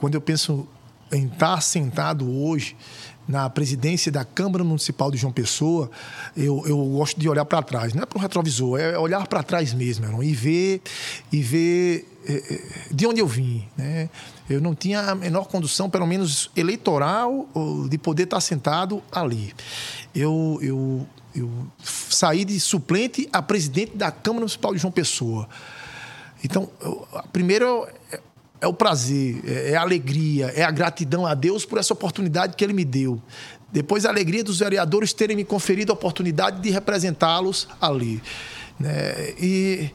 Quando eu penso em estar sentado hoje na presidência da Câmara Municipal de João Pessoa, eu, eu gosto de olhar para trás. Não é para o retrovisor, é olhar para trás mesmo, irmão, e ver, e ver é, de onde eu vim. Né? Eu não tinha a menor condução, pelo menos eleitoral, de poder estar sentado ali. Eu, eu, eu saí de suplente a presidente da Câmara Municipal de João Pessoa. Então, eu, primeiro é o prazer, é, é a alegria, é a gratidão a Deus por essa oportunidade que Ele me deu. Depois, a alegria dos vereadores terem me conferido a oportunidade de representá-los ali. Né? E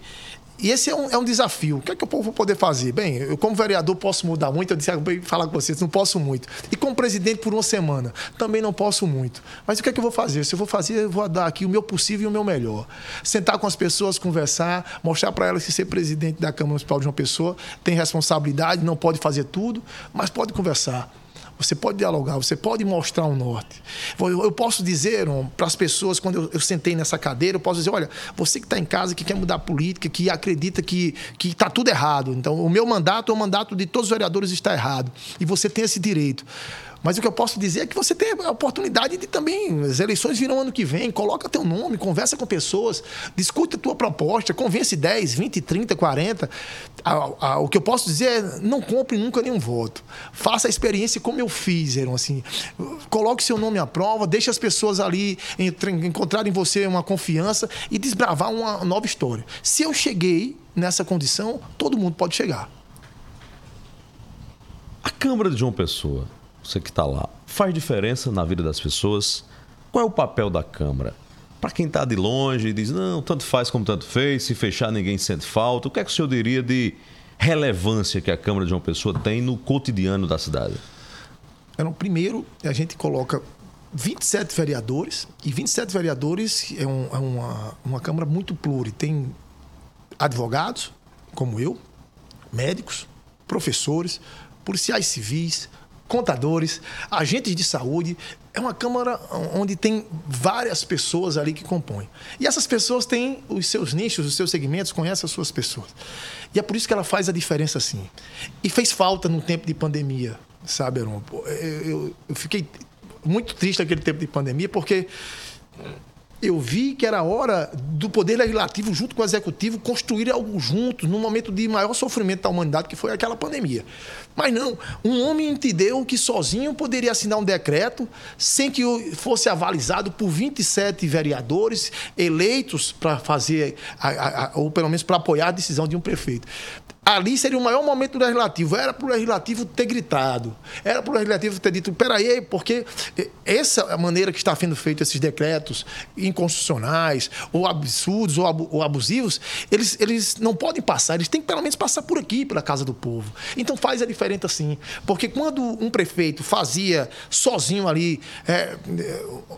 e esse é um, é um desafio. O que é que eu vou poder fazer? Bem, eu, como vereador, posso mudar muito. Eu disse, eu vou falar com vocês, não posso muito. E como presidente, por uma semana, também não posso muito. Mas o que é que eu vou fazer? Se eu vou fazer, eu vou dar aqui o meu possível e o meu melhor. Sentar com as pessoas, conversar, mostrar para elas que ser presidente da Câmara Municipal de uma pessoa tem responsabilidade, não pode fazer tudo, mas pode conversar. Você pode dialogar, você pode mostrar um norte. Eu posso dizer para as pessoas, quando eu, eu, sentei nessa cadeira, eu posso dizer: olha, você que está em casa, que quer mudar a política, que acredita que está tudo errado. Então, o meu mandato, o mandato de todos os vereadores está errado. E você tem esse direito. Mas o que eu posso dizer é que você tem a oportunidade de também. As eleições virão ano que vem, coloca teu nome, conversa com pessoas, discute a tua proposta, convence 10, 20, 30, 40. o que eu posso dizer é não compre nunca nenhum voto. Faça a experiência como eu fiz, Eram, assim. Coloque seu nome à prova, deixe as pessoas ali encontrarem em você uma confiança e desbravar uma nova história. Se eu cheguei nessa condição, todo mundo pode chegar. A Câmara de João Pessoa você que está lá, faz diferença na vida das pessoas? Qual é o papel da Câmara? Para quem está de longe e diz, não, tanto faz como tanto fez, se fechar ninguém sente falta, o que é que o senhor diria de relevância que a Câmara de uma pessoa tem no cotidiano da cidade? Então, primeiro, a gente coloca 27 vereadores, e 27 vereadores é, um, é uma, uma Câmara muito pluri. Tem advogados, como eu, médicos, professores, policiais civis, contadores, agentes de saúde. É uma Câmara onde tem várias pessoas ali que compõem. E essas pessoas têm os seus nichos, os seus segmentos, conhecem as suas pessoas. E é por isso que ela faz a diferença sim. E fez falta no tempo de pandemia, sabe, Aron? Eu, eu fiquei muito triste naquele tempo de pandemia, porque eu vi que era hora do Poder Legislativo, junto com o Executivo, construir algo juntos, num momento de maior sofrimento da humanidade, que foi aquela pandemia. Mas não, um homem entendeu que sozinho poderia assinar um decreto, sem que fosse avalizado por 27 vereadores eleitos para fazer, a, a, ou pelo menos para apoiar a decisão de um prefeito ali seria o maior momento do legislativo. Era para o legislativo ter gritado, era para o legislativo ter dito: peraí, porque essa é maneira que está sendo feito esses decretos inconstitucionais, ou absurdos, ou abusivos, eles, eles não podem passar, eles têm que pelo menos passar por aqui, pela casa do povo. Então faz a diferença assim. Porque quando um prefeito fazia sozinho ali é,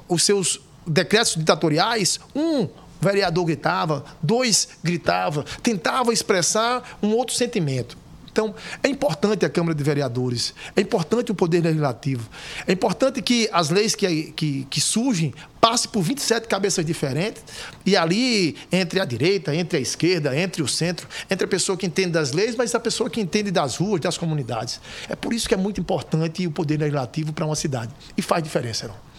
os seus decretos ditatoriais, um vereador gritava, dois gritava, tentava expressar um outro sentimento. Então, é importante a Câmara de Vereadores, é importante o Poder Legislativo, é importante que as leis que, que, que surgem passem por 27 cabeças diferentes e ali, entre a direita, entre a esquerda, entre o centro, entre a pessoa que entende das leis, mas a pessoa que entende das ruas, das comunidades. É por isso que é muito importante o Poder Legislativo para uma cidade. E faz diferença, não?